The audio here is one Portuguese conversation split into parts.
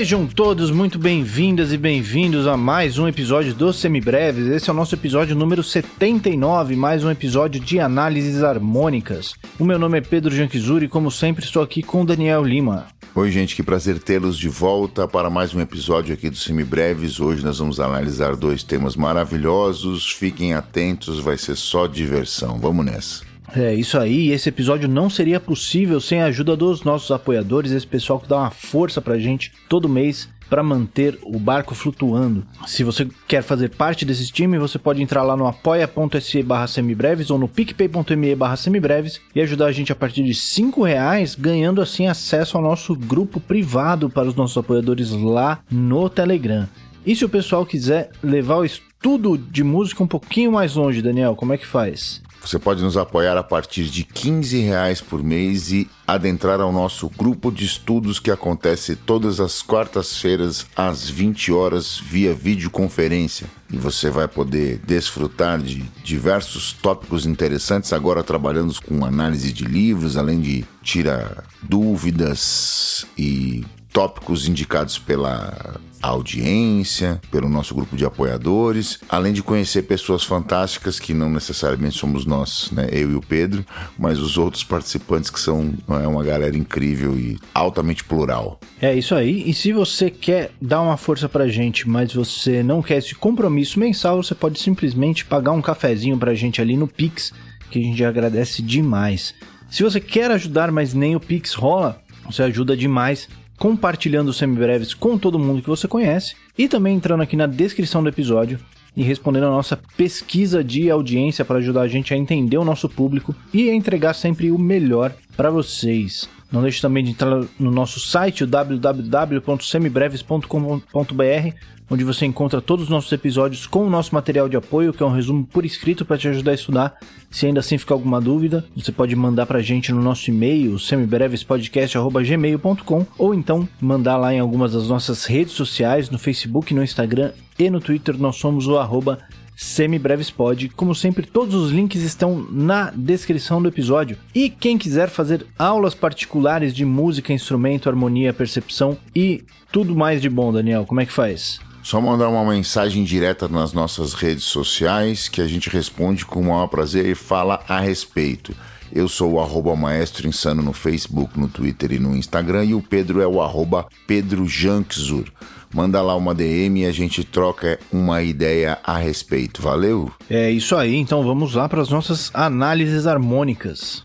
Sejam todos muito bem-vindas e bem-vindos a mais um episódio do Semibreves. Esse é o nosso episódio número 79, mais um episódio de análises harmônicas. O meu nome é Pedro Janquizuri e, como sempre, estou aqui com Daniel Lima. Oi, gente, que prazer tê-los de volta para mais um episódio aqui do Semibreves. Hoje nós vamos analisar dois temas maravilhosos. Fiquem atentos, vai ser só diversão. Vamos nessa. É isso aí, esse episódio não seria possível sem a ajuda dos nossos apoiadores, esse pessoal que dá uma força pra gente todo mês para manter o barco flutuando. Se você quer fazer parte desse time, você pode entrar lá no apoia.se barra semibreves ou no picpay.me barra semibreves e ajudar a gente a partir de 5 reais, ganhando assim acesso ao nosso grupo privado para os nossos apoiadores lá no Telegram. E se o pessoal quiser levar o estudo de música um pouquinho mais longe, Daniel, como é que faz? Você pode nos apoiar a partir de 15 reais por mês e adentrar ao nosso grupo de estudos que acontece todas as quartas-feiras às 20 horas via videoconferência. E você vai poder desfrutar de diversos tópicos interessantes, agora trabalhando com análise de livros, além de tirar dúvidas e tópicos indicados pela audiência, pelo nosso grupo de apoiadores, além de conhecer pessoas fantásticas que não necessariamente somos nós, né, eu e o Pedro, mas os outros participantes que são é uma galera incrível e altamente plural. É isso aí. E se você quer dar uma força pra gente, mas você não quer esse compromisso mensal, você pode simplesmente pagar um cafezinho pra gente ali no Pix, que a gente agradece demais. Se você quer ajudar, mas nem o Pix rola, você ajuda demais compartilhando os semibreves com todo mundo que você conhece e também entrando aqui na descrição do episódio e respondendo a nossa pesquisa de audiência para ajudar a gente a entender o nosso público e a entregar sempre o melhor para vocês. Não deixe também de entrar no nosso site, www.semibreves.com.br, onde você encontra todos os nossos episódios com o nosso material de apoio, que é um resumo por escrito para te ajudar a estudar. Se ainda assim ficar alguma dúvida, você pode mandar para a gente no nosso e-mail, semibrevespodcast.gmail.com, ou então mandar lá em algumas das nossas redes sociais, no Facebook, no Instagram e no Twitter, nós somos o arroba Semibrevespod. Como sempre, todos os links estão na descrição do episódio. E quem quiser fazer aulas particulares de música, instrumento, harmonia, percepção e tudo mais de bom, Daniel, como é que faz? Só mandar uma mensagem direta nas nossas redes sociais que a gente responde com o maior prazer e fala a respeito. Eu sou o arroba Maestro Insano no Facebook, no Twitter e no Instagram e o Pedro é o arroba Pedro manda lá uma DM e a gente troca uma ideia a respeito. Valeu? É isso aí, então vamos lá para as nossas análises harmônicas.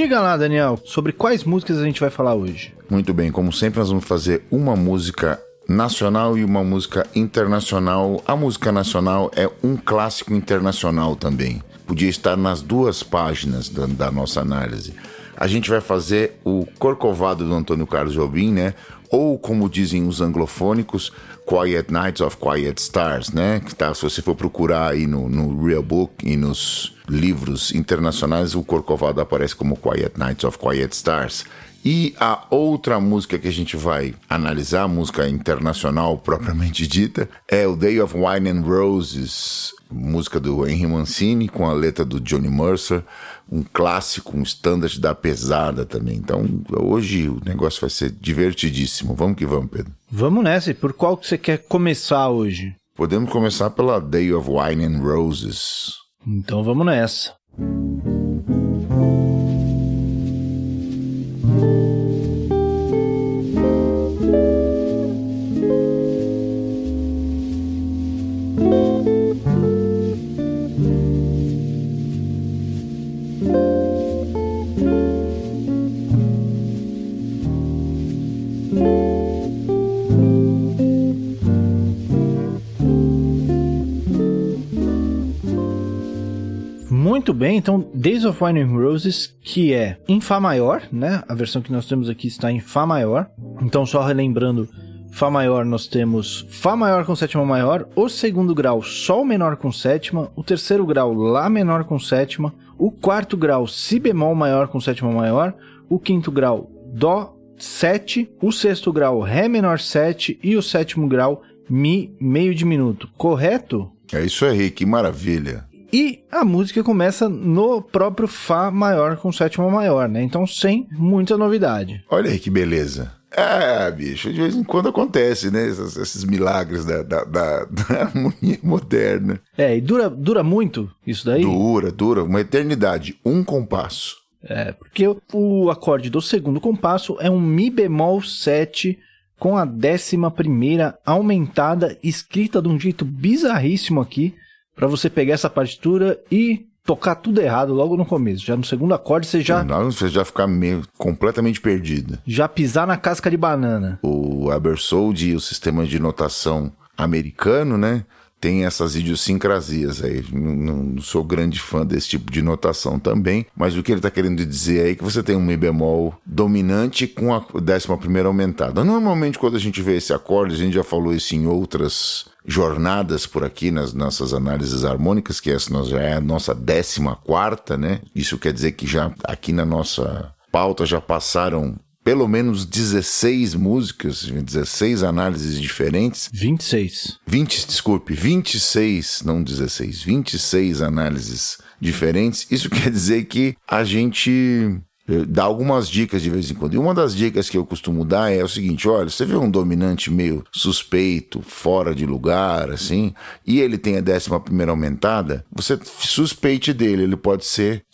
Diga lá, Daniel, sobre quais músicas a gente vai falar hoje? Muito bem, como sempre, nós vamos fazer uma música nacional e uma música internacional. A música nacional é um clássico internacional também podia estar nas duas páginas da, da nossa análise. A gente vai fazer o Corcovado do Antônio Carlos Jobim, né? Ou como dizem os anglofônicos, Quiet Nights of Quiet Stars, né? Que tá, se você for procurar aí no, no Real Book e nos livros internacionais, o Corcovado aparece como Quiet Nights of Quiet Stars. E a outra música que a gente vai analisar, música internacional propriamente dita, é o Day of Wine and Roses, música do Henry Mancini com a letra do Johnny Mercer, um clássico, um standard da pesada também. Então, hoje o negócio vai ser divertidíssimo. Vamos que vamos, Pedro. Vamos nessa. E por qual que você quer começar hoje? Podemos começar pela Day of Wine and Roses. Então vamos nessa. Bem, então Days of Wine and Roses, que é em Fá maior, né? A versão que nós temos aqui está em Fá maior. Então, só relembrando, Fá maior nós temos Fá maior com sétima maior, o segundo grau Sol menor com sétima, o terceiro grau Lá menor com sétima, o quarto grau Si bemol maior com sétima maior, o quinto grau Dó 7, o sexto grau Ré menor 7 e o sétimo grau Mi meio diminuto, correto? É isso aí, que maravilha. E a música começa no próprio Fá maior com sétima maior, né? Então sem muita novidade. Olha aí que beleza. É, bicho, de vez em quando acontece, né? Esses, esses milagres da, da, da, da, harmonia moderna. É, e dura, dura muito isso daí? Dura, dura, uma eternidade. Um compasso. É, porque o acorde do segundo compasso é um Mi bemol 7 com a décima primeira aumentada, escrita de um jeito bizarríssimo aqui, para você pegar essa partitura e tocar tudo errado logo no começo. Já no segundo acorde você já. Não, você já ficar meio completamente perdido. Já pisar na casca de banana. O Abersold, o sistema de notação americano, né? tem essas idiosincrasias aí. Não, não, sou grande fã desse tipo de notação também, mas o que ele está querendo dizer aí é que você tem um Mi bemol dominante com a décima primeira aumentada. Normalmente, quando a gente vê esse acorde, a gente já falou isso em outras jornadas por aqui nas nossas análises harmônicas, que essa já é a nossa décima quarta, né? Isso quer dizer que já aqui na nossa pauta já passaram pelo menos 16 músicas, 16 análises diferentes. 26. 20, desculpe, 26, não 16, 26 análises diferentes. Isso quer dizer que a gente dá algumas dicas de vez em quando. E uma das dicas que eu costumo dar é o seguinte: olha, você vê um dominante meio suspeito, fora de lugar, assim, e ele tem a décima primeira aumentada, você suspeite dele, ele pode ser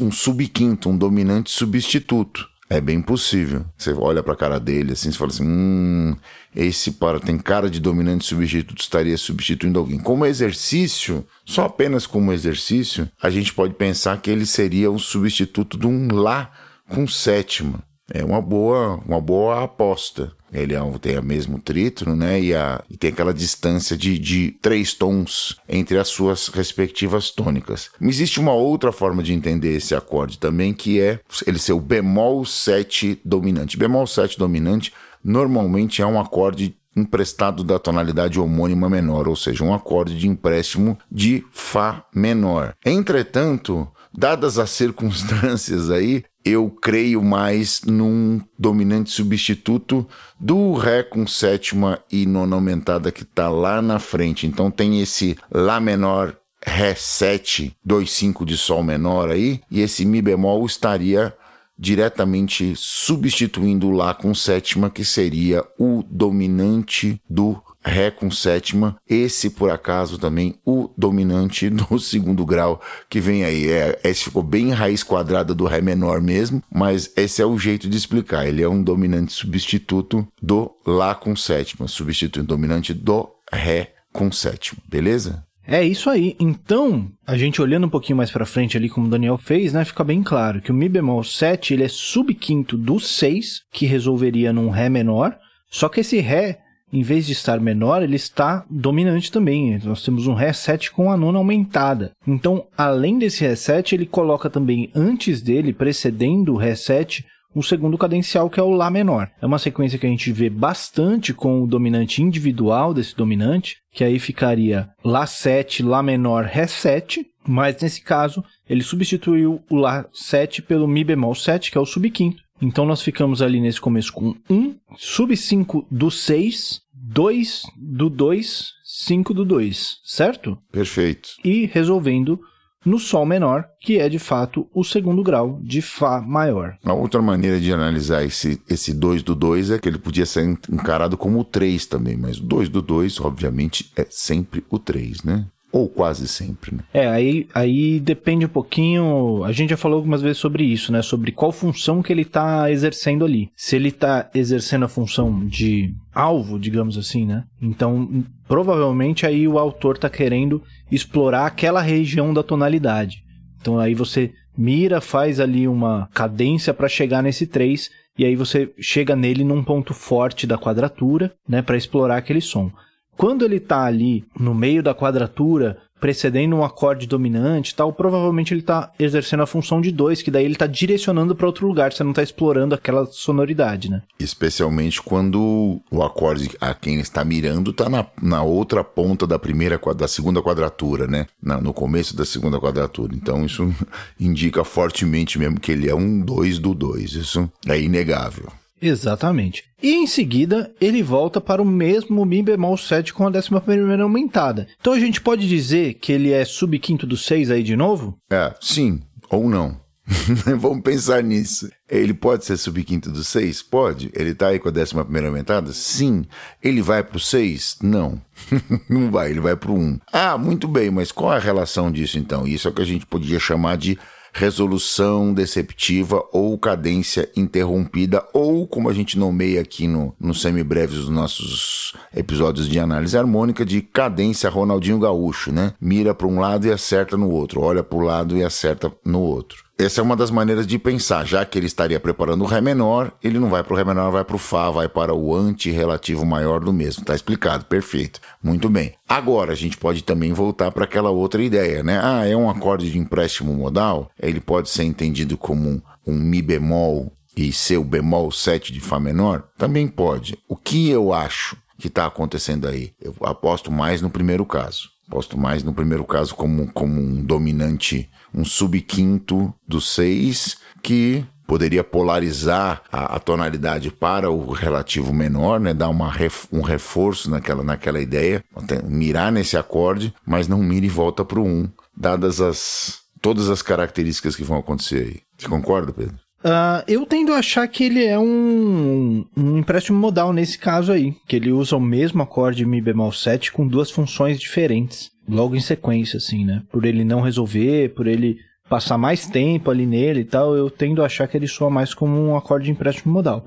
um subquinto, um dominante substituto. É bem possível. Você olha pra cara dele assim, você fala assim: hum, esse para tem cara de dominante substituto, estaria substituindo alguém. Como exercício, só apenas como exercício, a gente pode pensar que ele seria um substituto de um Lá com sétima. É uma boa, uma boa aposta. Ele é, tem o mesmo trítono, né? E, a, e tem aquela distância de, de três tons entre as suas respectivas tônicas. Existe uma outra forma de entender esse acorde também, que é ele ser o bemol 7 dominante. Bemol 7 dominante normalmente é um acorde emprestado da tonalidade homônima menor, ou seja, um acorde de empréstimo de Fá menor. Entretanto, dadas as circunstâncias aí, eu creio mais num dominante substituto do Ré com sétima e nona aumentada que está lá na frente. Então tem esse Lá menor, Ré 7, 2, 5 de Sol menor aí, e esse Mi bemol estaria diretamente substituindo o Lá com sétima, que seria o dominante do Ré com sétima, esse por acaso também o dominante do segundo grau que vem aí. É, esse ficou bem raiz quadrada do Ré menor mesmo, mas esse é o jeito de explicar. Ele é um dominante substituto do Lá com sétima, substituindo o dominante do Ré com sétima, beleza? É isso aí. Então, a gente olhando um pouquinho mais para frente ali, como o Daniel fez, né, fica bem claro que o Mi bemol 7, ele é subquinto do 6, que resolveria num Ré menor, só que esse Ré em vez de estar menor, ele está dominante também. Nós temos um reset com a nona aumentada. Então, além desse reset, ele coloca também antes dele, precedendo o reset, um segundo cadencial que é o Lá menor. É uma sequência que a gente vê bastante com o dominante individual desse dominante, que aí ficaria Lá 7, Lá menor, Ré 7, mas nesse caso ele substituiu o Lá 7 pelo Mi bemol 7, que é o subquinto. Então nós ficamos ali nesse começo com 1, sub 5 do 6, 2 do 2, 5 do 2, certo? Perfeito. E resolvendo no Sol menor, que é de fato o segundo grau de Fá maior. A outra maneira de analisar esse, esse 2 do 2 é que ele podia ser encarado como o 3 também, mas o 2 do 2, obviamente, é sempre o 3, né? Ou quase sempre, né? É, aí, aí depende um pouquinho. A gente já falou algumas vezes sobre isso, né? Sobre qual função que ele está exercendo ali. Se ele está exercendo a função de alvo, digamos assim, né? Então, provavelmente aí o autor está querendo explorar aquela região da tonalidade. Então aí você mira, faz ali uma cadência para chegar nesse 3 e aí você chega nele num ponto forte da quadratura, né, para explorar aquele som. Quando ele está ali no meio da quadratura, precedendo um acorde dominante tal, provavelmente ele está exercendo a função de dois, que daí ele está direcionando para outro lugar, você não está explorando aquela sonoridade, né? Especialmente quando o acorde a quem está mirando está na, na outra ponta da primeira da segunda quadratura, né? Na, no começo da segunda quadratura. Então isso indica fortemente mesmo que ele é um dois do dois. Isso é inegável. Exatamente. E em seguida, ele volta para o mesmo Mi bemol 7 com a décima primeira aumentada. Então a gente pode dizer que ele é subquinto do 6 aí de novo? É, sim ou não. Vamos pensar nisso. Ele pode ser subquinto do 6? Pode. Ele tá aí com a décima primeira aumentada? Sim. Ele vai pro 6? Não. não vai, ele vai pro 1. Ah, muito bem, mas qual é a relação disso então? Isso é o que a gente podia chamar de resolução deceptiva ou cadência interrompida, ou como a gente nomeia aqui no, no semibreves dos nossos episódios de análise harmônica, de cadência Ronaldinho Gaúcho, né? Mira para um lado e acerta no outro, olha para o lado e acerta no outro. Essa é uma das maneiras de pensar, já que ele estaria preparando o Ré menor, ele não vai para o Ré menor, vai para o Fá, vai para o antirrelativo maior do mesmo. Tá explicado, perfeito. Muito bem. Agora a gente pode também voltar para aquela outra ideia, né? Ah, é um acorde de empréstimo modal? Ele pode ser entendido como um, um Mi bemol e seu bemol 7 de Fá menor? Também pode. O que eu acho que está acontecendo aí? Eu aposto mais no primeiro caso. Aposto mais no primeiro caso como, como um dominante um subquinto do 6 que poderia polarizar a, a, tonalidade para o relativo menor, né? Dar uma ref, um reforço naquela, naquela ideia, mirar nesse acorde, mas não mira e volta para o 1, dadas as todas as características que vão acontecer aí. Você concorda, Pedro? Uh, eu tendo a achar que ele é um, um empréstimo modal nesse caso aí, que ele usa o mesmo acorde Mi bemol 7 com duas funções diferentes logo em sequência, assim, né? Por ele não resolver, por ele passar mais tempo ali nele e tal, eu tendo a achar que ele soa mais como um acorde de empréstimo modal.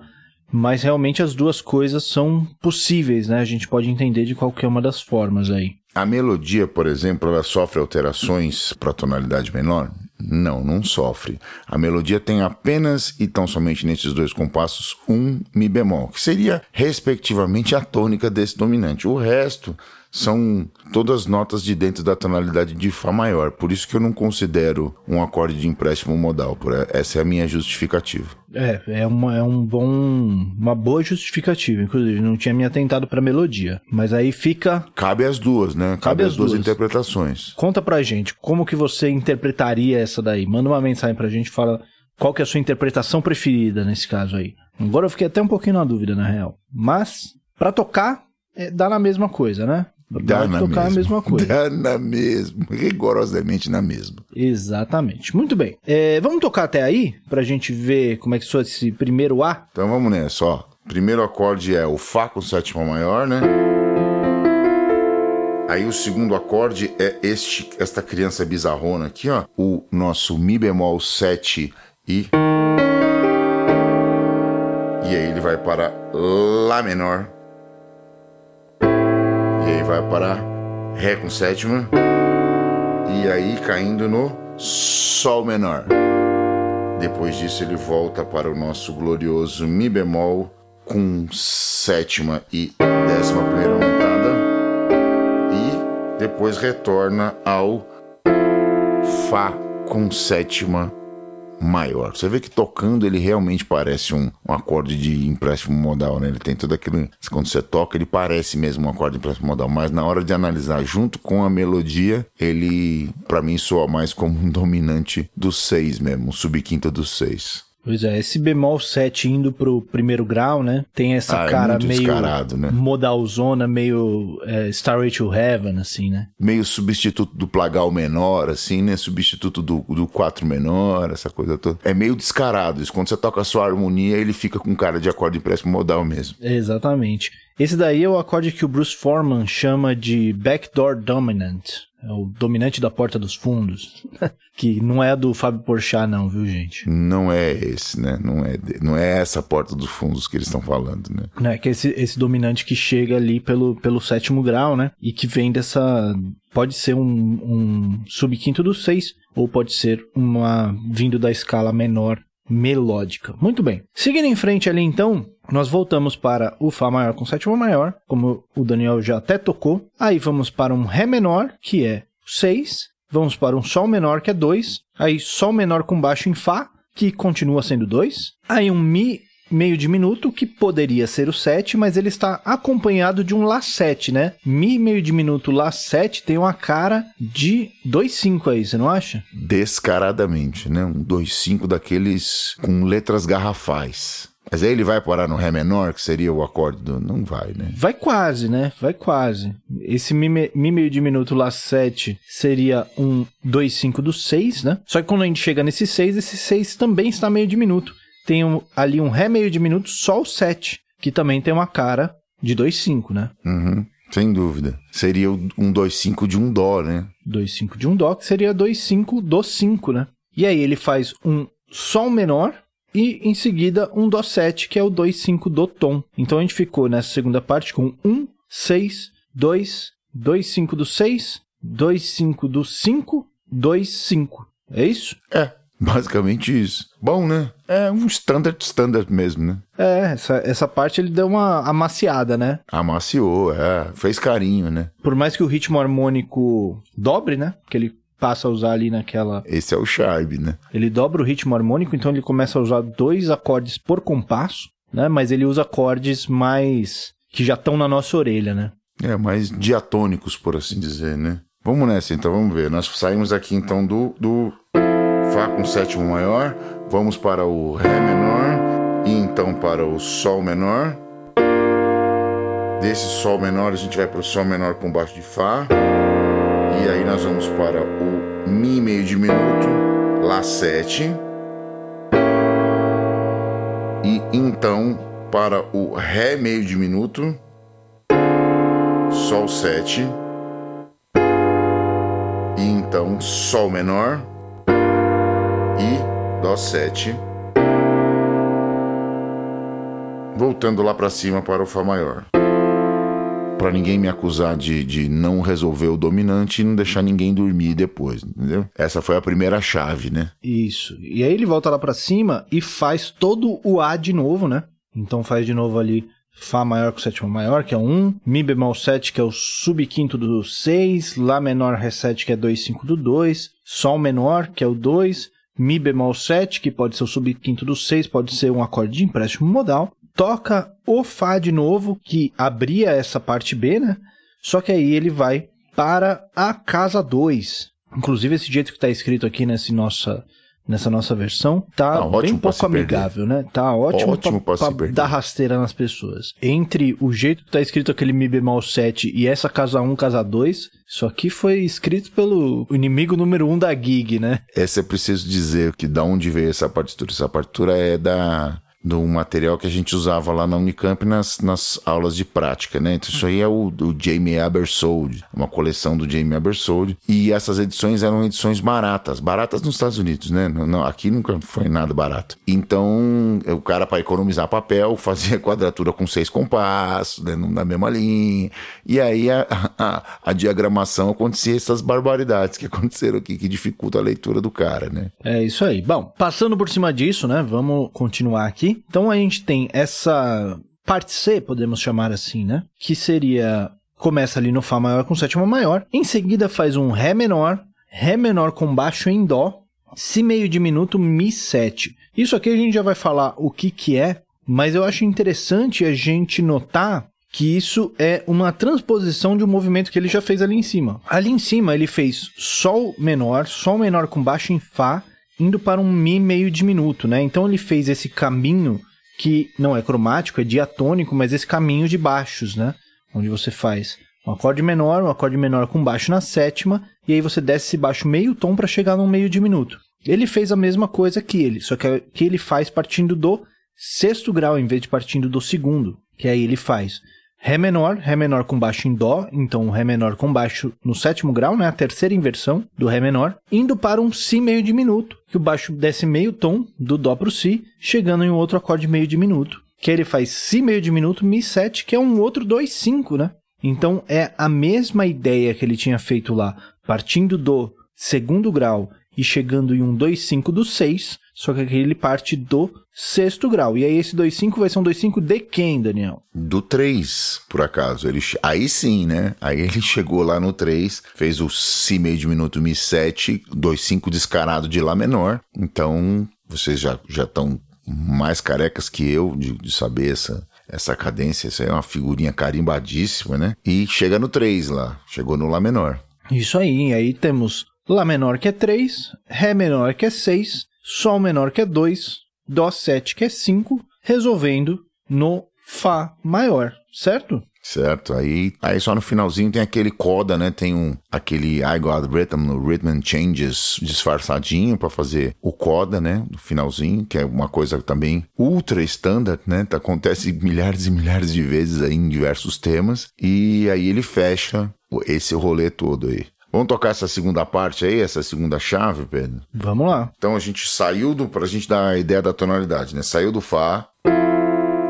Mas realmente as duas coisas são possíveis, né? A gente pode entender de qualquer uma das formas aí. A melodia, por exemplo, ela sofre alterações para tonalidade menor? Não, não sofre. A melodia tem apenas e tão somente nesses dois compassos um mi bemol, que seria respectivamente a tônica desse dominante. O resto são todas notas de dentro da tonalidade de Fá maior. Por isso que eu não considero um acorde de empréstimo modal. Essa é a minha justificativa. É, é, uma, é um bom, uma boa justificativa. Inclusive, não tinha me atentado para melodia. Mas aí fica. Cabe as duas, né? Cabe, Cabe as, duas, duas interpretações. Conta pra gente, como que você interpretaria essa daí? Manda uma mensagem pra gente, fala qual que é a sua interpretação preferida nesse caso aí. Agora eu fiquei até um pouquinho na dúvida, na real. Mas, para tocar, é, dá na mesma coisa, né? Dá na tocar mesma. a mesma coisa. Dá na mesma, rigorosamente na mesma. Exatamente. Muito bem. É, vamos tocar até aí, pra gente ver como é que soa esse primeiro A? Então vamos nessa, ó. Primeiro acorde é o Fá com sétima maior, né? Aí o segundo acorde é este, esta criança bizarrona aqui, ó. O nosso Mi bemol 7 e... E aí ele vai para Lá menor e aí vai para Ré com sétima. E aí caindo no Sol menor. Depois disso ele volta para o nosso glorioso Mi bemol com sétima e décima primeira aumentada. E depois retorna ao Fá com sétima maior. Você vê que tocando ele realmente parece um, um acorde de empréstimo modal, né? Ele tem tudo aquilo. Quando você toca, ele parece mesmo um acorde de empréstimo modal, mas na hora de analisar junto com a melodia, ele, para mim, soa mais como um dominante do 6 mesmo, um subquinta do 6. Pois é, esse bemol 7 indo pro primeiro grau, né? Tem essa ah, é cara é meio né? modalzona, meio é, Starway to Heaven, assim, né? Meio substituto do plagal menor, assim, né? Substituto do, do 4 menor, essa coisa toda. É meio descarado isso. Quando você toca a sua harmonia, ele fica com cara de acorde empréstimo modal mesmo. Exatamente. Esse daí é o acorde que o Bruce Forman chama de Backdoor Dominant. É o dominante da porta dos fundos. que não é do Fábio Porchat, não, viu, gente? Não é esse, né? Não é, não é essa porta dos fundos que eles estão falando, né? Não, é que esse, esse dominante que chega ali pelo, pelo sétimo grau, né? E que vem dessa. Pode ser um, um subquinto do seis, ou pode ser uma. vindo da escala menor melódica. Muito bem. Seguindo em frente ali, então, nós voltamos para o Fá maior com sétima maior, como o Daniel já até tocou. Aí vamos para um Ré menor, que é 6. Vamos para um Sol menor, que é 2. Aí Sol menor com baixo em Fá, que continua sendo 2. Aí um Mi meio diminuto, que poderia ser o 7, mas ele está acompanhado de um Lá7, né? Mi meio diminuto Lá7 tem uma cara de 2,5 aí, você não acha? Descaradamente, né? Um 2,5 daqueles com letras garrafais Mas aí ele vai parar no Ré menor, que seria o acorde do. Não vai, né? Vai quase, né? Vai quase. Esse Mi, mi meio diminuto Lá 7 seria um 2, 5 do 6, né? Só que quando a gente chega nesse 6, esse 6 também está meio diminuto. Tem um, ali um Ré meio diminuto, só o 7, que também tem uma cara de 2, 5, né? Uhum. Sem dúvida. Seria um 2-5 de um Dó, né? 2-5 de um Dó, que seria 2-5 do 5, né? E aí ele faz um Sol menor e em seguida um Dó 7, que é o 2-5 do tom. Então a gente ficou nessa segunda parte com 1, 6, 2, 2, 5 do 6, 2, 5 do 5, 2, 5. É isso? É. Basicamente isso. Bom, né? É um standard standard mesmo, né? É, essa, essa parte ele deu uma amaciada, né? Amaciou, é. Fez carinho, né? Por mais que o ritmo harmônico dobre, né? Que ele passa a usar ali naquela. Esse é o charme, né? Ele dobra o ritmo harmônico, então ele começa a usar dois acordes por compasso, né? Mas ele usa acordes mais. que já estão na nossa orelha, né? É, mais diatônicos, por assim dizer, né? Vamos nessa, então, vamos ver. Nós saímos aqui, então, do, do Fá com sétimo maior, vamos para o Ré menor e então para o Sol menor. Desse Sol menor a gente vai para o Sol menor com baixo de Fá. E aí nós vamos para o Mi meio diminuto, Lá 7. E então para o Ré meio diminuto, Sol 7. E então Sol menor Dó 7. Voltando lá para cima para o Fá maior. Para ninguém me acusar de, de não resolver o dominante e não deixar ninguém dormir depois, entendeu? Essa foi a primeira chave, né? Isso. E aí ele volta lá para cima e faz todo o A de novo, né? Então faz de novo ali Fá maior com sétima maior, que é 1, Mi bemol 7, que é o subquinto do 6, Lá menor Ré 7, que é 2, 5 do 2, Sol menor, que é o 2, Mi bemol 7, que pode ser o subquinto do 6, pode ser um acorde de empréstimo modal. Toca o Fá de novo, que abria essa parte B, né? Só que aí ele vai para a casa 2. Inclusive, esse jeito que está escrito aqui nesse nossa, nessa nossa versão, tá, Tá bem pouco amigável, né? Tá ótimo, Ótimo pra, pra perder. dar rasteira nas pessoas. Entre o jeito que tá escrito aquele Mi bemol 7 e essa casa 1, casa 2, isso aqui foi escrito pelo inimigo número 1 da gig, né? Essa é preciso dizer que da onde veio essa partitura. Essa partitura é da do material que a gente usava lá na Unicamp nas, nas aulas de prática, né? Então, isso aí é o, do Jamie Abersold, uma coleção do Jamie Abersold. E essas edições eram edições baratas, baratas nos Estados Unidos, né? Não, aqui nunca foi nada barato. Então, o cara, para economizar papel, fazia quadratura com seis compassos, né? na mesma linha. E aí a, a, a diagramação acontecia essas barbaridades que aconteceram aqui, que dificulta a leitura do cara, né? É isso aí. Bom, passando por cima disso, né? Vamos continuar aqui. Então a gente tem essa parte C, podemos chamar assim, né? Que seria começa ali no Fá maior com sétima maior, em seguida faz um Ré menor, Ré menor com baixo em Dó, Si meio diminuto, Mi 7. Isso aqui a gente já vai falar o que que é, mas eu acho interessante a gente notar que isso é uma transposição de um movimento que ele já fez ali em cima. Ali em cima ele fez Sol menor, Sol menor com baixo em Fá, indo para um Mi meio diminuto, né? Então ele fez esse caminho que não é cromático, é diatônico, mas esse caminho de baixos, né? Onde você faz um acorde menor, um acorde menor com baixo na sétima, e aí você desce esse baixo meio tom para chegar num meio diminuto. Ele fez a mesma coisa que ele, só que, que ele faz partindo do sexto grau em vez de partindo do segundo, que aí ele faz Ré menor, Ré menor com baixo em Dó, então Ré menor com baixo no sétimo grau, né, a terceira inversão do Ré menor, indo para um Si meio diminuto, que o baixo desce meio tom do Dó para o Si, chegando em um outro acorde meio diminuto, que ele faz Si meio diminuto, Mi 7, que é um outro 2-5, né? Então é a mesma ideia que ele tinha feito lá, partindo do segundo grau e chegando em um 2-5 do 6, só que aqui ele parte do sexto grau. E aí esse 2,5 vai ser um 2,5 de quem, Daniel? Do 3, por acaso. Ele, aí sim, né? Aí ele chegou lá no 3, fez o Si meio diminuto Mi 7, 2,5 descarado de Lá menor. Então, vocês já já estão mais carecas que eu de, de saber essa, essa cadência. Isso aí é uma figurinha carimbadíssima, né? E chega no 3 lá. Chegou no Lá menor. Isso aí, aí temos Lá menor que é 3, Ré menor que é 6, Sol menor que é 2, Dó 7 que é 5, resolvendo no Fá maior, certo? Certo, aí, aí só no finalzinho tem aquele coda, né? Tem um aquele I Got Rhythm no Rhythm Changes disfarçadinho para fazer o coda, né? No finalzinho, que é uma coisa também ultra standard, né? Acontece milhares e milhares de vezes aí em diversos temas. E aí ele fecha esse rolê todo aí. Vamos tocar essa segunda parte aí, essa segunda chave, Pedro? Vamos lá. Então a gente saiu do. Pra gente dar a ideia da tonalidade, né? Saiu do Fá.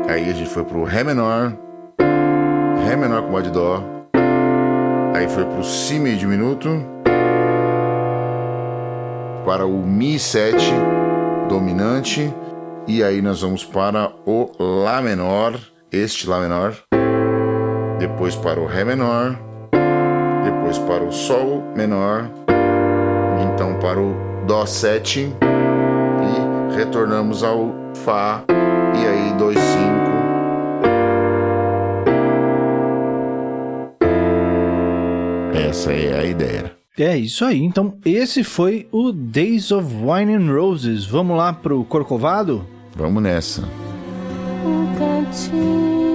Aí a gente foi pro Ré menor. Ré menor com Má de Dó. Aí foi pro Si meio diminuto. Para o Mi 7 dominante. E aí nós vamos para o Lá menor. Este Lá menor. Depois para o Ré menor depois para o Sol menor, então para o Dó 7 e retornamos ao Fá e aí 2, 5. Essa é a ideia. É isso aí. Então, esse foi o Days of Wine and Roses. Vamos lá pro Corcovado? Vamos nessa. Um cantinho,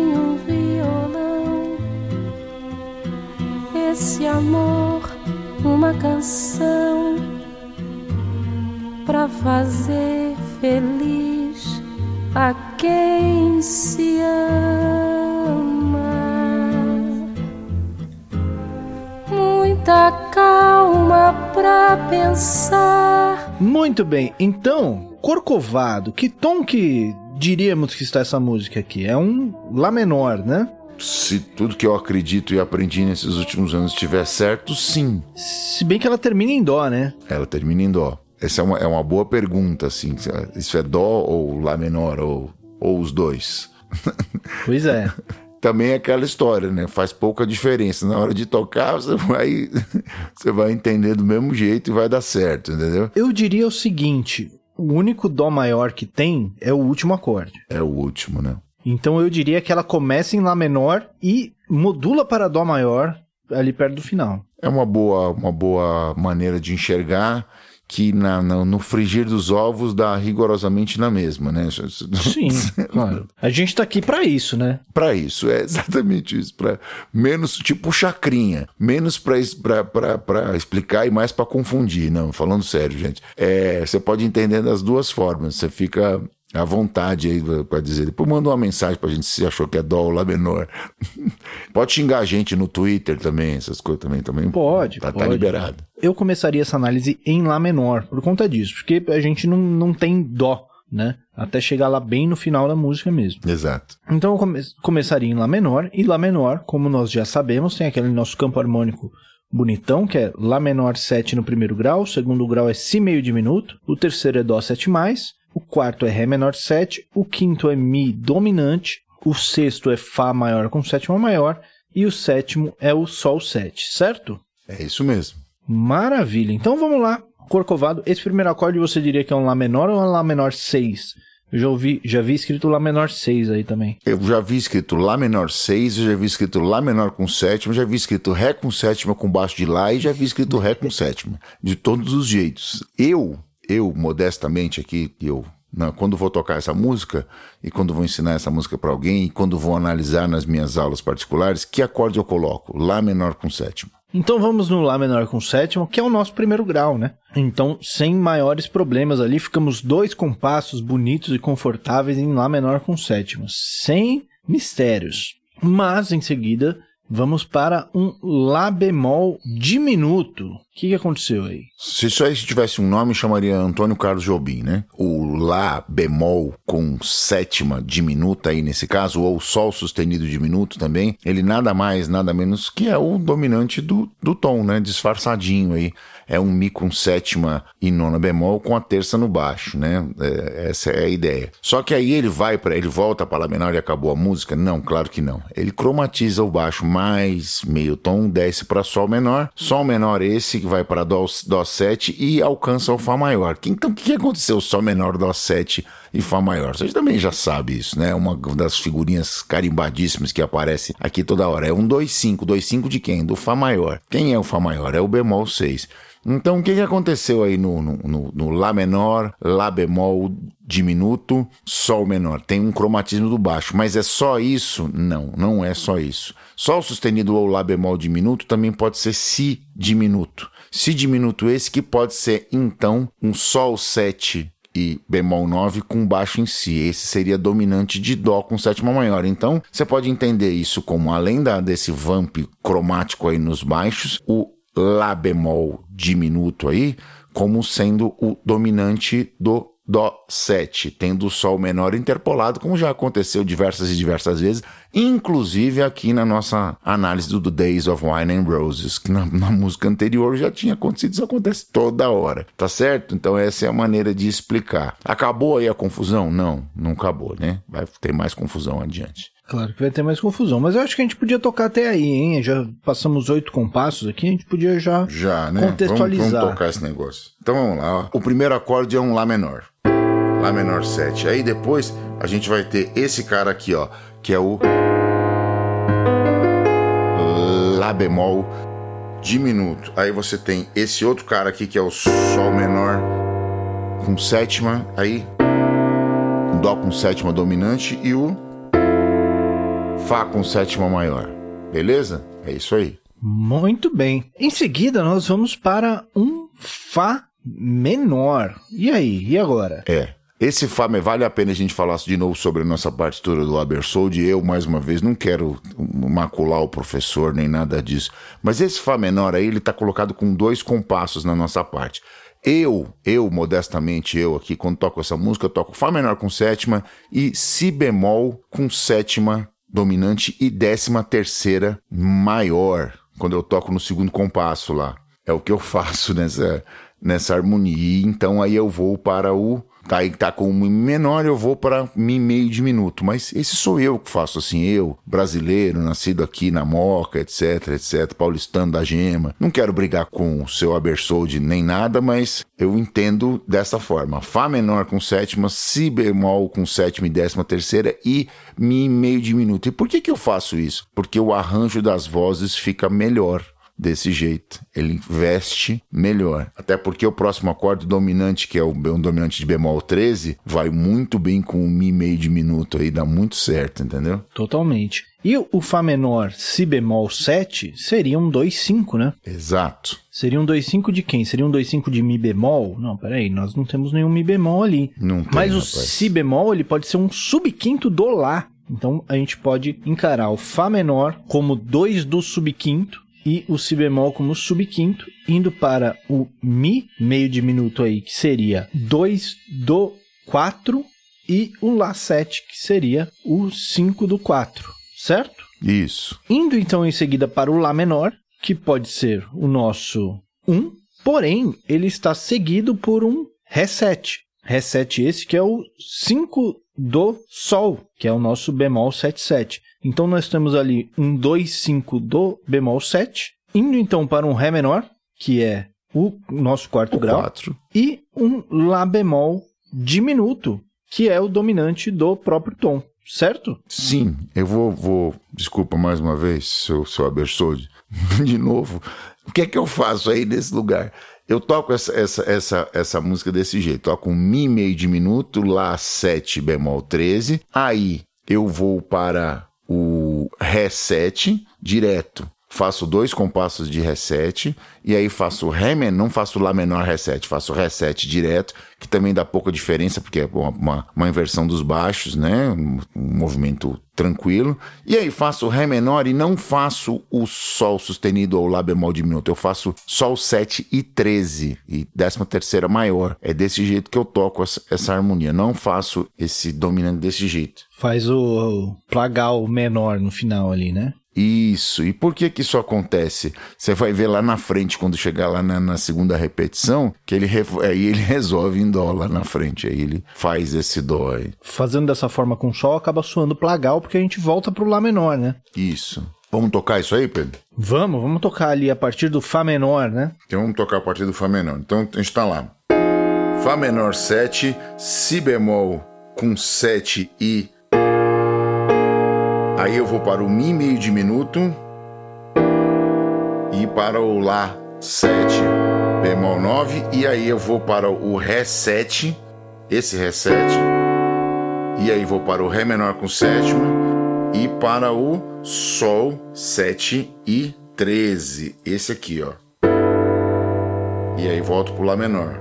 Esse amor, uma canção para fazer feliz a quem se ama. Muita calma pra pensar. Muito bem. Então, Corcovado, que tom que diríamos que está essa música aqui? É um Lá menor, né? Se tudo que eu acredito e aprendi nesses últimos anos estiver certo, sim. Se bem que ela termina em Dó, né? Ela termina em Dó. Essa é uma, é uma boa pergunta, assim. Isso é Dó ou Lá menor, ou, ou os dois? Pois é. Também é aquela história, né? Faz pouca diferença. Na hora de tocar, você vai, você vai entender do mesmo jeito e vai dar certo, entendeu? Eu diria o seguinte: o único Dó maior que tem é o último acorde. É o último, né? Então eu diria que ela começa em Lá menor e modula para Dó maior ali perto do final. É uma boa, uma boa maneira de enxergar que na, na- no frigir dos ovos dá rigorosamente na mesma, né? Sim, claro. A gente tá aqui para isso, né? Para isso, é exatamente isso. Para menos tipo chacrinha, menos para explicar e mais para confundir. Não, falando sério, gente. É, você pode entender das duas formas. Você fica à vontade aí para dizer. Depois manda uma mensagem pra gente se achou que é dó ou lá menor. pode xingar a gente no Twitter também, essas coisas também. também Pode, tá, tá pode. liberado. Eu começaria essa análise em Lá menor por conta disso, porque a gente não, não tem Dó, né? Até chegar lá bem no final da música mesmo. Exato. Então eu come- começaria em Lá menor, e Lá menor, como nós já sabemos, tem aquele nosso campo harmônico bonitão, que é Lá menor 7 no primeiro grau, o segundo grau é Si meio diminuto, o terceiro é Dó 7 mais, o quarto é Ré menor 7, o quinto é Mi dominante, o sexto é Fá maior com sétima maior, e o sétimo é o Sol 7, certo? É isso mesmo. Maravilha. Então vamos lá. Corcovado, esse primeiro acorde você diria que é um Lá menor ou um Lá menor 6? Eu já, ouvi, já vi escrito Lá menor 6 aí também. Eu já vi escrito Lá menor 6, eu já vi escrito Lá menor com sétima, já vi escrito Ré com sétima com baixo de Lá e já vi escrito Ré com sétima. De todos os jeitos. Eu, eu, modestamente aqui, eu, na- quando vou tocar essa música e quando vou ensinar essa música para alguém e quando vou analisar nas minhas aulas particulares, que acorde eu coloco? Lá menor com sétima. Então vamos no Lá menor com sétima, que é o nosso primeiro grau, né? Então, sem maiores problemas ali, ficamos dois compassos bonitos e confortáveis em Lá menor com sétima, sem mistérios. Mas em seguida, vamos para um Lá bemol diminuto. O que, que aconteceu aí? Se isso aí tivesse um nome, chamaria Antônio Carlos Jobim, né? O Lá bemol com sétima diminuta aí nesse caso, ou Sol sustenido diminuto também, ele nada mais, nada menos que é o dominante do, do tom, né? Disfarçadinho aí. É um Mi com sétima e nona bemol com a terça no baixo, né? É, essa é a ideia. Só que aí ele vai para ele volta para Lá menor e acabou a música? Não, claro que não. Ele cromatiza o baixo mais meio tom, desce para Sol menor, Sol menor esse que vai para Dó, Dó 7 e alcança o Fá maior. Então o que aconteceu? Sol menor, Dó 7 e Fá maior. Você também já sabe isso, né? Uma das figurinhas carimbadíssimas que aparece aqui toda hora. É um 2-5. 2-5 de quem? Do Fá maior. Quem é o Fá maior? É o bemol 6. Então, o que, que aconteceu aí no, no, no, no Lá menor, Lá bemol diminuto, Sol menor? Tem um cromatismo do baixo, mas é só isso? Não, não é só isso. Sol sustenido ou Lá bemol diminuto também pode ser Si diminuto. Si diminuto esse que pode ser, então, um Sol 7 e bemol 9 com baixo em si. Esse seria dominante de Dó com sétima maior. Então, você pode entender isso como, além da, desse vamp cromático aí nos baixos, o Lá bemol diminuto aí, como sendo o dominante do Dó 7, tendo o Sol menor interpolado, como já aconteceu diversas e diversas vezes, inclusive aqui na nossa análise do Days of Wine and Roses, que na, na, música anterior já tinha acontecido, isso acontece toda hora, tá certo? Então essa é a maneira de explicar. Acabou aí a confusão? Não, não acabou, né? Vai ter mais confusão adiante. Claro que vai ter mais confusão, mas eu acho que a gente podia tocar até aí, hein? Já passamos oito compassos aqui, a gente podia já, já né? contextualizar. Vamos, vamos tocar esse negócio. Então vamos lá, ó. O primeiro acorde é um Lá menor. Lá menor 7. Aí depois a gente vai ter esse cara aqui, ó, que é o Lá bemol diminuto. Aí você tem esse outro cara aqui que é o Sol menor com sétima, aí Dó com sétima dominante e o Fá com sétima maior. Beleza? É isso aí. Muito bem. Em seguida, nós vamos para um Fá menor. E aí? E agora? É. Esse Fá, vale a pena a gente falar de novo sobre a nossa partitura do Abersold. Eu, mais uma vez, não quero macular o professor nem nada disso. Mas esse Fá menor aí, ele está colocado com dois compassos na nossa parte. Eu, eu, modestamente, eu aqui, quando toco essa música, eu toco Fá menor com sétima e Si bemol com sétima dominante e décima terceira maior, quando eu toco no segundo compasso lá. É o que eu faço nessa, nessa harmonia. Então aí eu vou para o Tá, aí tá com um menor, eu vou para mi meio diminuto. Mas esse sou eu que faço assim, eu, brasileiro, nascido aqui na Moca, etc, etc, paulistano da gema. Não quero brigar com o seu Abersold nem nada, mas eu entendo dessa forma. Fá menor com sétima, Si bemol com sétima e décima terceira e Mi meio diminuto. E por que que eu faço isso? Porque o arranjo das vozes fica melhor desse jeito. Ele veste melhor. Até porque o próximo acorde dominante, que é o um dominante de bemol 13, vai muito bem com o Mi meio diminuto aí, dá muito certo, entendeu? Totalmente. E o Fá menor, Si bemol 7, seria um 2,5, né? Exato. Seria um 2,5 de quem? Seria um 2,5 de Mi bemol? Não, peraí, nós não temos nenhum Mi bemol ali. Não tem, Mas o rapaz. Si bemol, ele pode ser um subquinto do Lá. Então a gente pode encarar o Fá menor como 2 do subquinto e o si bemol como subquinto, indo para o mi, meio diminuto aí, que seria 2 do 4, e o lá 7, que seria o 5 do 4, certo? Isso. Indo então em seguida para o lá menor, que pode ser o nosso 1, porém ele está seguido por um Ré7, reset esse que é o 5 do Sol, que é o nosso bemol 77. Então nós temos ali um 2, 5 do bemol 7, indo então para um Ré menor, que é o nosso quarto o grau, quatro. e um Lá bemol diminuto, que é o dominante do próprio tom, certo? Sim, eu vou, vou desculpa mais uma vez, seu, seu Abersold, de novo, o que é que eu faço aí nesse lugar? Eu toco essa, essa, essa, essa música desse jeito. Toco um Mi meio diminuto, Lá 7 bemol 13. Aí eu vou para o Ré 7 direto. Faço dois compassos de 7 e aí faço Ré menor, não faço Lá menor 7, faço 7 direto, que também dá pouca diferença, porque é uma, uma, inversão dos baixos, né? Um, um movimento tranquilo. E aí faço Ré menor e não faço o Sol sustenido ou Lá bemol diminuto, eu faço Sol 7 e 13, e décima terceira maior. É desse jeito que eu toco essa, harmonia, não faço esse dominante desse jeito. Faz o plagal menor no final ali, né? Isso. E por que que isso acontece? Você vai ver lá na frente, quando chegar lá na, na segunda repetição, que ele, aí ele resolve em dó lá na frente. Aí ele faz esse dó aí. Fazendo dessa forma com sol, acaba soando plagal, porque a gente volta pro Lá menor, né? Isso. Vamos tocar isso aí, Pedro? Vamos, vamos tocar ali a partir do Fá menor, né? Então vamos tocar a partir do Fá menor. Então a gente tá lá. Fá menor 7, Si bemol com 7 e. Aí eu vou para o Mi meio diminuto e para o Lá 7 bemol 9 e aí eu vou para o Ré 7, esse Ré 7, e aí vou para o Ré menor com sétima e para o Sol 7 e 13, esse aqui, ó. E aí volto pro Lá menor.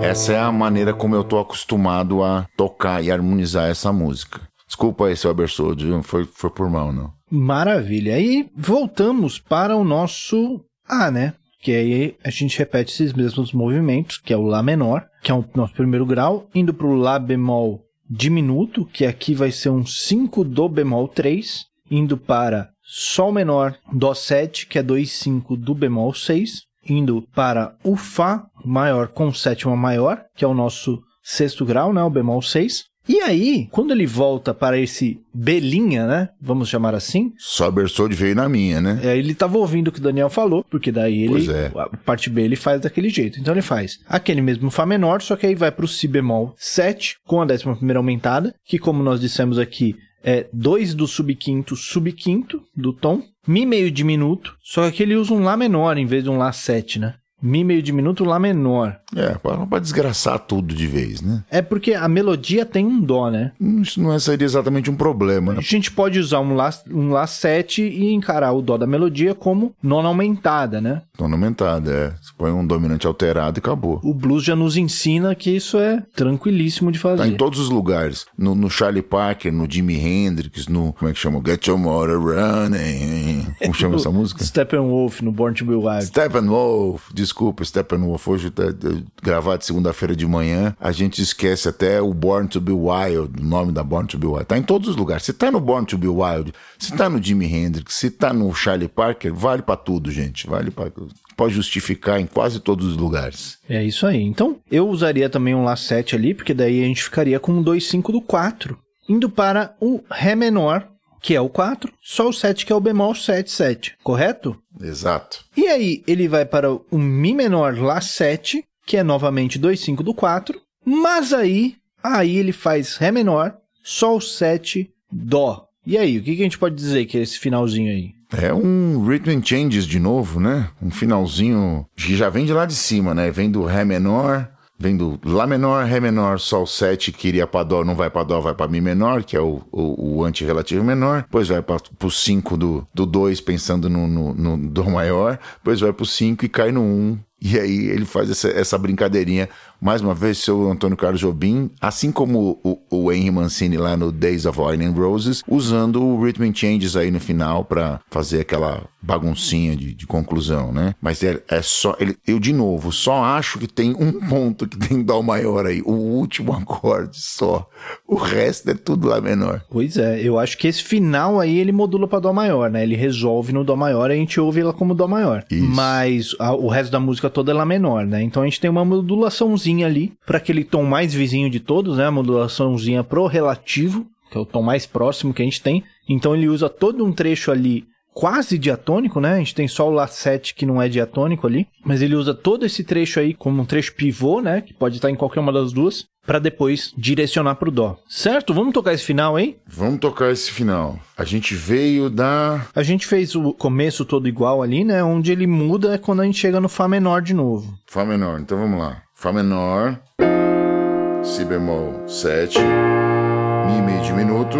Essa é a maneira como eu tô acostumado a tocar e harmonizar essa música. Desculpa aí, seu Abersold, foi, foi por mal, não. Maravilha. Aí voltamos para o nosso A, né? Que aí a gente repete esses mesmos movimentos, que é o Lá menor, que é o nosso primeiro grau, indo para o Lá bemol diminuto, que aqui vai ser um 5 do bemol 3, indo para Sol menor Dó 7, que é 2 5 do bemol 6, indo para o Fá maior com sétima maior, que é o nosso sexto grau, né, o bemol 6. E aí, quando ele volta para esse Belinha, né? Vamos chamar assim. Só Bersode veio na minha, né? É, ele estava ouvindo o que o Daniel falou, porque daí ele. É. A parte B ele faz daquele jeito. Então ele faz aquele mesmo Fá menor, só que aí vai para o Si bemol 7, com a décima primeira aumentada, que como nós dissemos aqui, é 2 do subquinto, subquinto do tom. Mi meio diminuto, só que ele usa um Lá menor em vez de um Lá 7, né? Mi meio diminuto, Lá menor. É, pra desgraçar tudo de vez, né? É porque a melodia tem um Dó, né? Hum, Isso não é- seria exatamente um problema, A né? gente pode usar um Lá, um lá 7 e encarar o Dó da melodia como nona aumentada, né? Tona aumentada, é. Você põe um dominante alterado e acabou. O blues já nos ensina que isso é tranquilíssimo de fazer. Tá em todos os lugares. No, no Charlie Parker, no Jimi Hendrix, no. Como é que chama? Get Your Motor Running. Como chama essa música? Steppenwolf no Born to Be Wild. Steppenwolf, desculpa, Steppenwolf. Hoje tá tá gravado segunda-feira de manhã. A gente esquece até o Born to Be Wild, o nome da Born to Be Wild. Tá em todos os lugares. Se tá no Born to Be Wild, se tá no Jimi Hendrix, se tá no Charlie Parker, vale pra tudo, gente. Vale para Pode justificar em quase todos os lugares. É isso aí. Então, eu usaria também um Lá 7 ali, porque daí a gente ficaria com um 2-5 do 4. Indo para o Ré menor, que é o 4, só o 7 que é o bemol 7, 7, correto? Exato. E aí ele vai para o Mi menor Lá 7, que é novamente 2,5 do 4, mas aí, aí ele faz Ré menor, Sol 7, Dó. E aí, o que, a gente pode dizer que é esse finalzinho aí? É um Rhythm Changes de novo, né? Um finalzinho que já vem de lá de cima, né? Vem do Ré menor, vem do Lá menor, Ré menor, Sol 7, que iria pra Dó, não vai pra Dó, vai pra Mi menor, que é o, o, o antirrelativo menor. Depois vai pra, pro 5 do, do 2, pensando no, no, no Dó maior. Depois vai pro 5 e cai no 1. Um. E aí ele faz essa, essa brincadeirinha. Mais uma vez, seu Antônio Carlos Jobim, assim como o, o Henry Mancini lá no Days of Wine and Roses, usando o Rhythm and Changes aí no final para fazer aquela baguncinha de, de conclusão, né? Mas é, é só. Ele, eu, de novo, só acho que tem um ponto que tem Dó maior aí. O último acorde só. O resto é tudo Lá menor. Pois é, eu acho que esse final aí ele modula pra Dó maior, né? Ele resolve no Dó maior e a gente ouve ela como Dó maior. Isso. Mas a- o resto da música toda é Lá menor, né? Então a gente tem uma modulaçãozinha ali para aquele tom mais vizinho de todos, né? A modulaçãozinha pro relativo, que é o tom mais próximo que a gente tem. Então ele usa todo um trecho ali quase diatônico, né? A gente tem só o Lá 7 que não é diatônico ali, mas ele usa todo esse trecho aí como um trecho pivô, né? Que pode estar em qualquer uma das duas, para depois direcionar pro Dó. Certo? Vamos tocar esse final, hein? Vamos tocar esse final. A gente veio da. A gente fez o começo todo igual ali, né? Onde ele muda é quando a gente chega no Fá menor de novo. Fá menor, então vamos lá. Fá menor, Si bemol 7, Mi meio diminuto.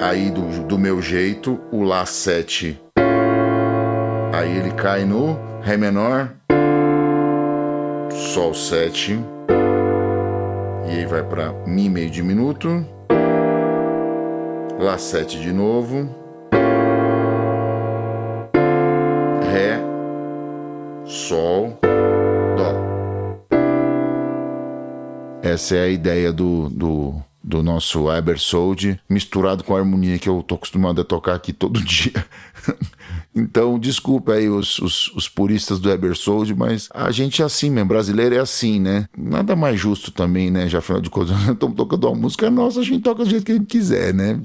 Aí do, do meu jeito, o Lá 7. Aí ele cai no Ré menor, Sol 7. E aí vai pra Mi meio diminuto. Lá 7 de novo. Ré, Sol, Essa é a ideia do, do, do nosso Ebersold, misturado com a harmonia que eu tô acostumado a tocar aqui todo dia. Então, desculpa aí os, os, os puristas do Ebersold, mas a gente é assim mesmo, brasileiro é assim, né? Nada mais justo também, né? Já afinal de contas, nós estamos tocando uma música nossa, a gente toca do jeito que a gente quiser, né?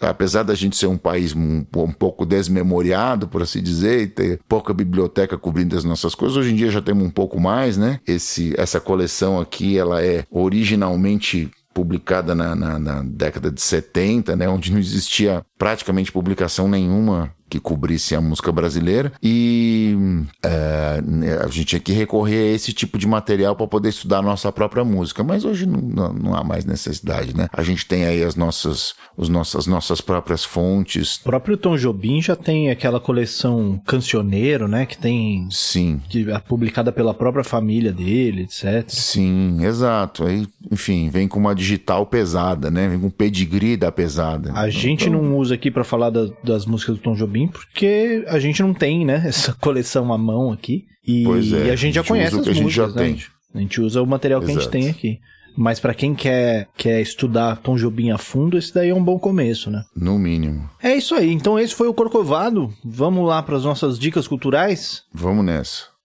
Apesar da gente ser um país um, um pouco desmemoriado, por assim dizer, e ter pouca biblioteca cobrindo as nossas coisas, hoje em dia já temos um pouco mais, né? Esse, essa coleção aqui, ela é originalmente publicada na, na, na, década de 70, né, onde não existia praticamente publicação nenhuma que cobrisse a música brasileira e é, a gente tinha que recorrer a esse tipo de material para poder estudar a nossa própria música, mas hoje não, não, não, há mais necessidade, né? A gente tem aí as nossas, os nossas, nossas próprias fontes. O próprio Tom Jobim já tem aquela coleção Cancioneiro, né? Que tem. Sim. Que é publicada pela própria família dele, etc. Sim, exato. Aí, enfim, vem com uma digital pesada, né? Vem com pedigree da pesada. A gente então... não usa aqui para falar da, das músicas do Tom Jobim, porque a gente não tem, né? Essa coleção à mão aqui. E, pois é, e a gente já conhece as músicas, a gente já né? tem. A gente usa o material Exato. que a gente tem aqui. Mas para quem quer, quer estudar Tom Jobim a fundo, esse daí é um bom começo, né? No mínimo. É isso aí. Então esse foi o Corcovado. Vamos lá para as nossas dicas culturais? Vamos nessa.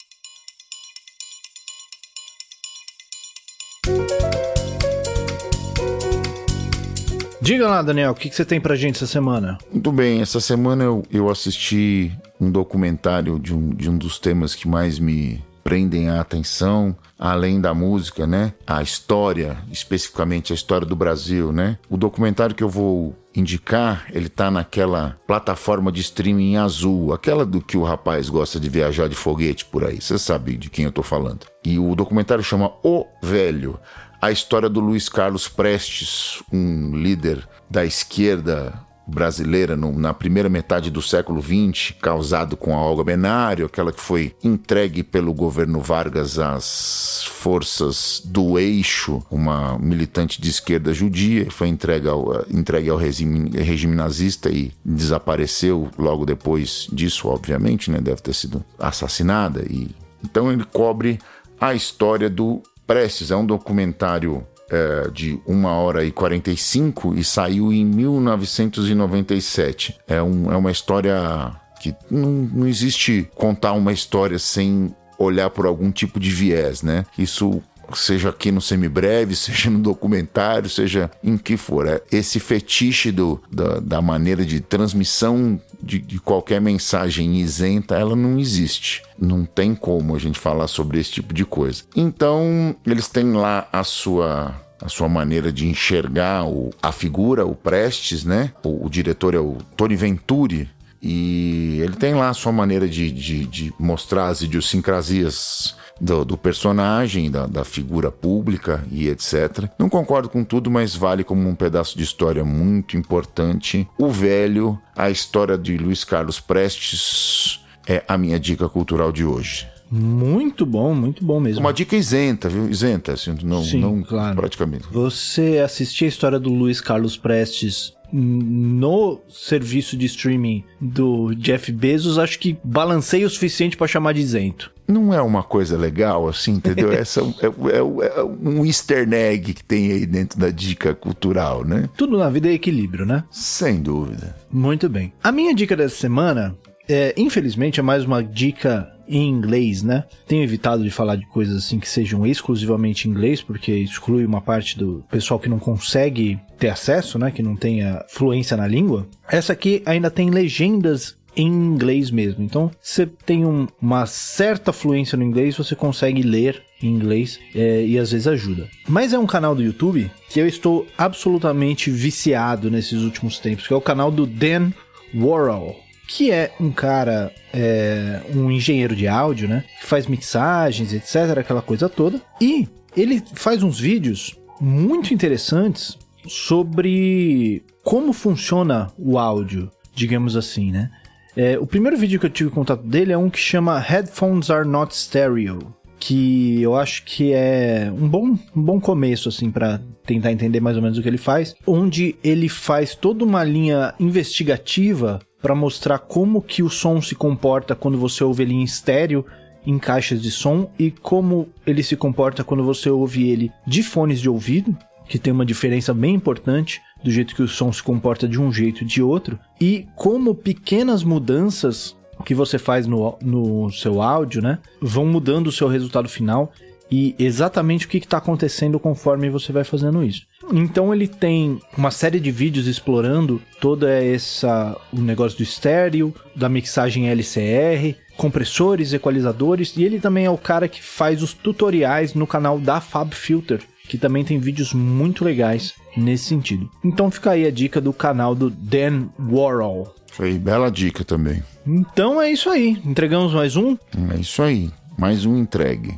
Diga lá, Daniel, o que, que você tem pra gente essa semana? Muito bem, essa semana eu, eu assisti um documentário de um, de um dos temas que mais me prendem a atenção, além da música, né? A história, especificamente a história do Brasil, né? O documentário que eu vou indicar, ele tá naquela plataforma de streaming azul, aquela do que o rapaz gosta de viajar de foguete por aí. Você sabe de quem eu tô falando. E o documentário chama O Velho a história do Luiz Carlos Prestes, um líder da esquerda brasileira no, na primeira metade do século XX, causado com a Olga Benário, aquela que foi entregue pelo governo Vargas às forças do Eixo, uma militante de esquerda judia, foi entregue ao, entregue ao regime, regime nazista e desapareceu logo depois disso, obviamente, né? deve ter sido assassinada. E então ele cobre a história do Prestes é um documentário é, de 1 hora e 45 e saiu em 1997. É, um, é uma história que não, não existe contar uma história sem olhar por algum tipo de viés, né? Isso seja aqui no semibreve, seja no documentário, seja em que for. É esse fetiche do, da, da maneira de transmissão de, de, qualquer mensagem isenta, ela não existe. Não tem como a gente falar sobre esse tipo de coisa. Então, eles têm lá a sua a sua maneira de enxergar o, a figura, o Prestes, né? O, o diretor é o Tony Venturi, e ele tem lá a sua maneira de, de, de mostrar as idiosincrasias do, do personagem, da, da, figura pública e etc. Não concordo com tudo, mas vale como um pedaço de história muito importante. O Velho, a história de Luiz Carlos Prestes, é a minha dica cultural de hoje. Muito bom, muito bom mesmo. Uma dica isenta, viu? Isenta, assim, não, Sim, não claro. praticamente. Você assistir a história do Luiz Carlos Prestes no serviço de streaming do Jeff Bezos, acho que balancei o suficiente para chamar de isento. Não é uma coisa legal, assim, entendeu? Essa é, é, é, um easter egg que tem aí dentro da dica cultural, né? Tudo na vida é equilíbrio, né? Sem dúvida. Muito bem. A minha dica dessa semana, é, infelizmente, é mais uma dica em inglês, né? Tenho evitado de falar de coisas assim que sejam exclusivamente em inglês, porque exclui uma parte do pessoal que não consegue ter acesso, né? Que não tenha fluência na língua. Essa aqui ainda tem legendas em inglês mesmo. Então, você tem um, uma certa fluência no inglês, você consegue ler em inglês é, e às vezes ajuda. Mas é um canal do YouTube que eu estou absolutamente viciado nesses últimos tempos, que é o canal do Dan Worrell que é um cara, é, um engenheiro de áudio, né? Que faz mixagens, etc., aquela coisa toda. E ele faz uns vídeos muito interessantes sobre como funciona o áudio, digamos assim, né? É, o primeiro vídeo que eu tive contato dele é um que chama Headphones Are Not Stereo, que eu acho que é um bom, um bom começo, assim, para tentar entender mais ou menos o que ele faz, onde ele faz toda uma linha investigativa para mostrar como que o som se comporta quando você ouve ele em estéreo em caixas de som e como ele se comporta quando você ouve ele de fones de ouvido, que tem uma diferença bem importante do jeito que o som se comporta de um jeito e de outro, e como pequenas mudanças que você faz no, no seu áudio, né, vão mudando o seu resultado final e exatamente o que está acontecendo conforme você vai fazendo isso. Então ele tem uma série de vídeos explorando toda essa o negócio do estéreo, da mixagem LCR, compressores, equalizadores e ele também é o cara que faz os tutoriais no canal da Fab Filter, que também tem vídeos muito legais nesse sentido. Então fica aí a dica do canal do Dan Warhol. Foi bela dica também. Então é isso aí. Entregamos mais um? É isso aí. Mais um entregue.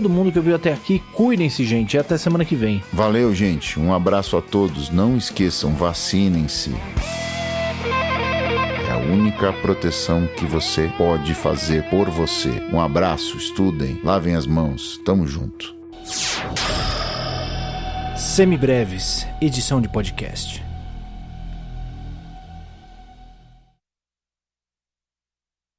todo mundo que ouviu até aqui. Cuidem-se, gente, e até semana que vem. Valeu, gente. Um abraço a todos. Não esqueçam, vacinem-se. É a única proteção que você pode fazer por você. Um abraço, estudem, lavem as mãos. Tamo junto. Semibreves, edição de podcast.